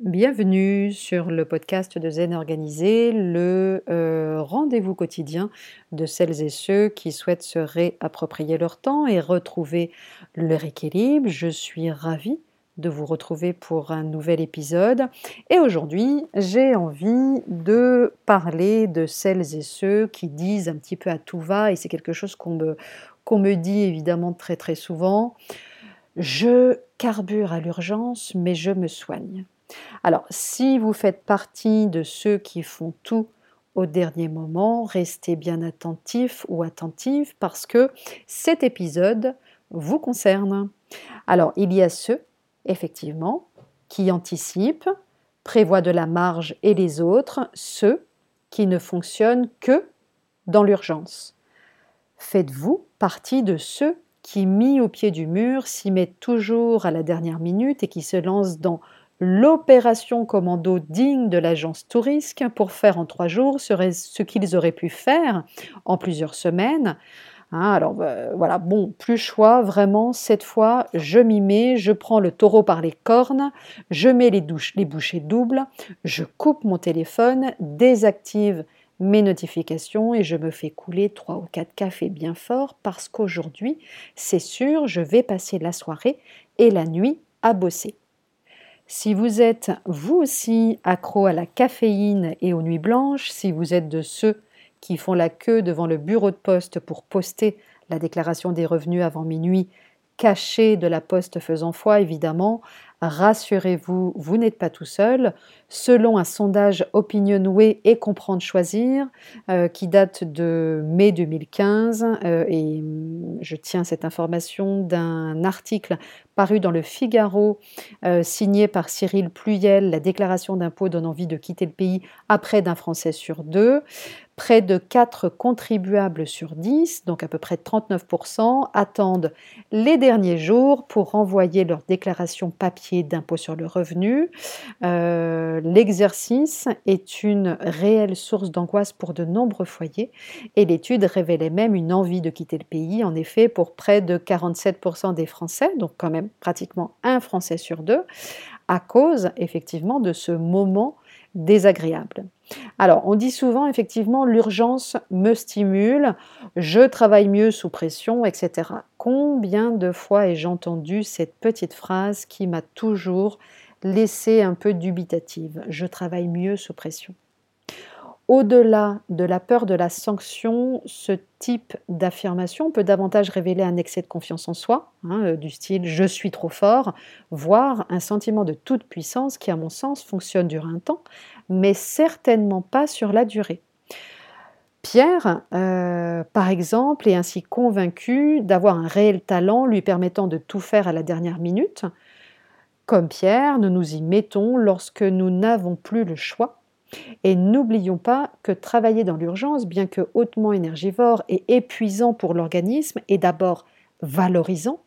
Bienvenue sur le podcast de Zen Organisé, le euh, rendez-vous quotidien de celles et ceux qui souhaitent se réapproprier leur temps et retrouver leur équilibre. Je suis ravie de vous retrouver pour un nouvel épisode et aujourd'hui j'ai envie de parler de celles et ceux qui disent un petit peu à tout va et c'est quelque chose qu'on me, qu'on me dit évidemment très très souvent. Je carbure à l'urgence mais je me soigne. Alors, si vous faites partie de ceux qui font tout au dernier moment, restez bien attentif ou attentive parce que cet épisode vous concerne. Alors, il y a ceux, effectivement, qui anticipent, prévoient de la marge et les autres, ceux qui ne fonctionnent que dans l'urgence. Faites-vous partie de ceux qui, mis au pied du mur, s'y mettent toujours à la dernière minute et qui se lancent dans l'opération commando digne de l'agence Tourisque pour faire en trois jours ce qu'ils auraient pu faire en plusieurs semaines. Hein, alors euh, voilà, bon, plus choix, vraiment, cette fois, je m'y mets, je prends le taureau par les cornes, je mets les, douches, les bouchées doubles, je coupe mon téléphone, désactive mes notifications et je me fais couler trois ou quatre cafés bien forts parce qu'aujourd'hui, c'est sûr, je vais passer la soirée et la nuit à bosser. Si vous êtes vous aussi accro à la caféine et aux nuits blanches, si vous êtes de ceux qui font la queue devant le bureau de poste pour poster la déclaration des revenus avant minuit, caché de la poste faisant foi évidemment, rassurez-vous, vous, n'êtes pas tout seul. Selon un sondage Opinionway et Comprendre Choisir, euh, qui date de mai 2015, euh, et hum, je tiens cette information d'un article paru dans le Figaro, euh, signé par Cyril Pluyel, la déclaration d'impôt donne envie de quitter le pays après d'un Français sur deux. Près de 4 contribuables sur 10, donc à peu près 39%, attendent les derniers jours pour renvoyer leur déclaration papier d'impôt sur le revenu. Euh, l'exercice est une réelle source d'angoisse pour de nombreux foyers et l'étude révélait même une envie de quitter le pays. En effet, pour près de 47% des Français, donc quand même pratiquement un Français sur deux, à cause effectivement de ce moment désagréable. Alors, on dit souvent effectivement l'urgence me stimule, je travaille mieux sous pression, etc. Combien de fois ai-je entendu cette petite phrase qui m'a toujours laissé un peu dubitative? Je travaille mieux sous pression. Au-delà de la peur de la sanction, ce type d'affirmation peut davantage révéler un excès de confiance en soi, hein, euh, du style je suis trop fort, voire un sentiment de toute puissance qui, à mon sens, fonctionne durant un temps, mais certainement pas sur la durée. Pierre, euh, par exemple, est ainsi convaincu d'avoir un réel talent lui permettant de tout faire à la dernière minute. Comme Pierre, nous nous y mettons lorsque nous n'avons plus le choix et n'oublions pas que travailler dans l'urgence, bien que hautement énergivore et épuisant pour l'organisme, est d'abord valorisant.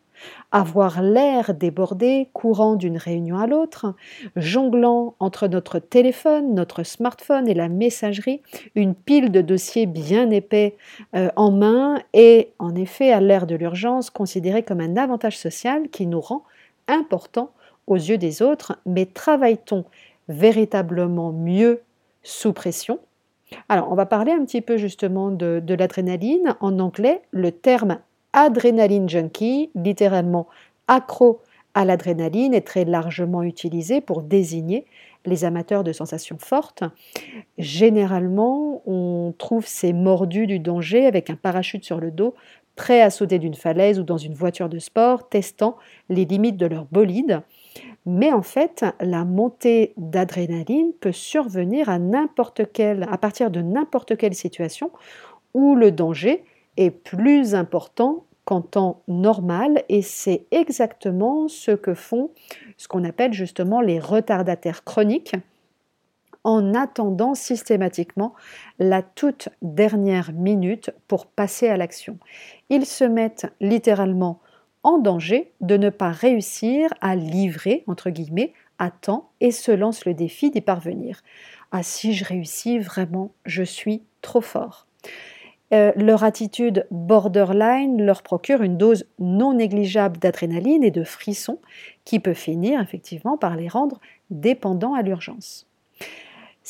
Avoir l'air débordé, courant d'une réunion à l'autre, jonglant entre notre téléphone, notre smartphone et la messagerie, une pile de dossiers bien épais euh, en main est en effet à l'ère de l'urgence considéré comme un avantage social qui nous rend important aux yeux des autres, mais travaille-t-on véritablement mieux sous pression. Alors, on va parler un petit peu justement de, l'adrénaline. En anglais, le terme adrénaline junkie, littéralement accro à l'adrénaline, est très largement utilisé pour désigner les amateurs de sensations fortes. Généralement, on trouve ces mordus du danger avec un parachute sur le dos, prêts à sauter d'une falaise ou dans une voiture de sport, testant les limites de leur bolide. Mais en fait, la montée d'adrénaline peut survenir à n'importe à partir de n'importe quelle situation où le danger est plus important qu'en temps normal et c'est exactement ce que font ce qu'on appelle justement les retardataires chroniques en attendant systématiquement la toute dernière minute pour passer à l'action. Ils se mettent littéralement en danger de ne pas réussir à livrer, entre guillemets, à temps et se lance le défi d'y parvenir. Ah si je réussis, vraiment, je suis trop fort. Euh, leur attitude borderline leur procure une dose non négligeable d'adrénaline et de frisson qui peut finir effectivement par les rendre dépendants à l'urgence.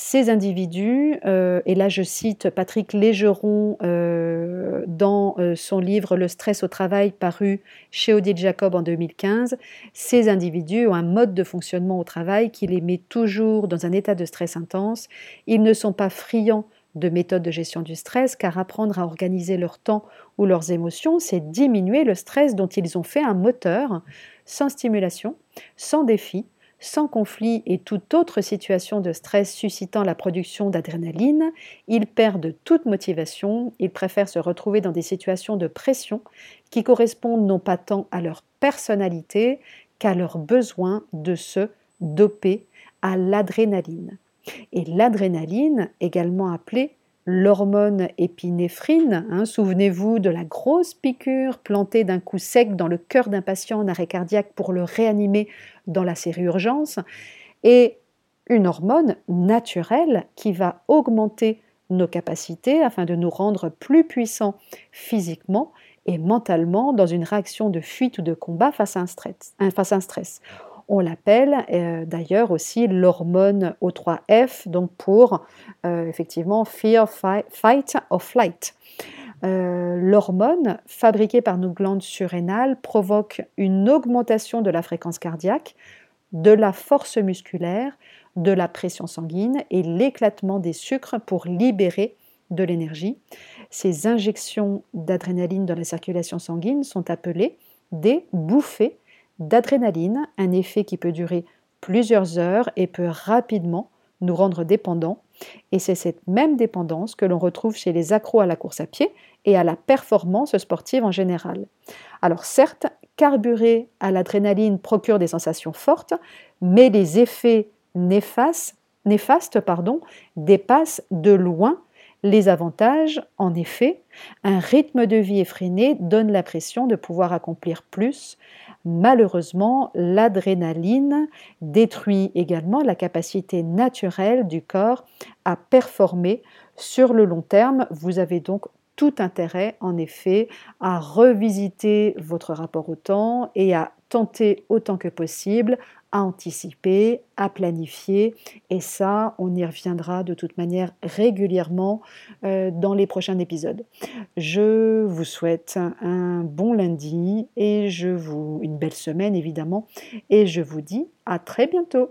Ces individus, euh, et là je cite Patrick Légeron euh, dans euh, son livre Le stress au travail paru chez Odile Jacob en 2015, ces individus ont un mode de fonctionnement au travail qui les met toujours dans un état de stress intense. Ils ne sont pas friands de méthodes de gestion du stress, car apprendre à organiser leur temps ou leurs émotions, c'est diminuer le stress dont ils ont fait un moteur, sans stimulation, sans défi, sans conflit et toute autre situation de stress suscitant la production d'adrénaline, ils perdent toute motivation, ils préfèrent se retrouver dans des situations de pression qui correspondent non pas tant à leur personnalité qu'à leur besoin de se doper à l'adrénaline. Et l'adrénaline, également appelée l'hormone épinéphrine. Hein, souvenez-vous de la grosse piqûre plantée d'un coup sec dans le cœur d'un patient en arrêt cardiaque pour le réanimer dans la série urgence. Et une hormone naturelle qui va augmenter nos capacités afin de nous rendre plus puissants physiquement et mentalement dans une réaction de fuite ou de combat face à un stress. Face à un stress. On l'appelle euh, d'ailleurs aussi l'hormone O3F, donc pour euh, effectivement Fear, Fight or Flight. Euh, l'hormone fabriquée par nos glandes surrénales provoque une augmentation de la fréquence cardiaque, de la force musculaire, de la pression sanguine et l'éclatement des sucres pour libérer de l'énergie. Ces injections d'adrénaline dans la circulation sanguine sont appelées des bouffées d'adrénaline, un effet qui peut durer plusieurs heures et peut rapidement nous rendre dépendants. Et c'est cette même dépendance que l'on retrouve chez les accros à la course à pied et à la performance sportive en général. Alors certes, carburer à l'adrénaline procure des sensations fortes, mais les effets néfastes, dépassent de loin les avantages, en effet, un rythme de vie effréné donne l'impression de pouvoir accomplir plus. Malheureusement, l'adrénaline détruit également la capacité naturelle du corps à performer sur le long terme. Vous avez donc tout intérêt, en effet, à revisiter votre rapport au temps et à tenter autant que possible à anticiper, à planifier. Et ça, on y reviendra de toute manière régulièrement euh, dans les prochains épisodes. Je vous souhaite un bon lundi et je vous une belle semaine évidemment et je vous dis à très bientôt.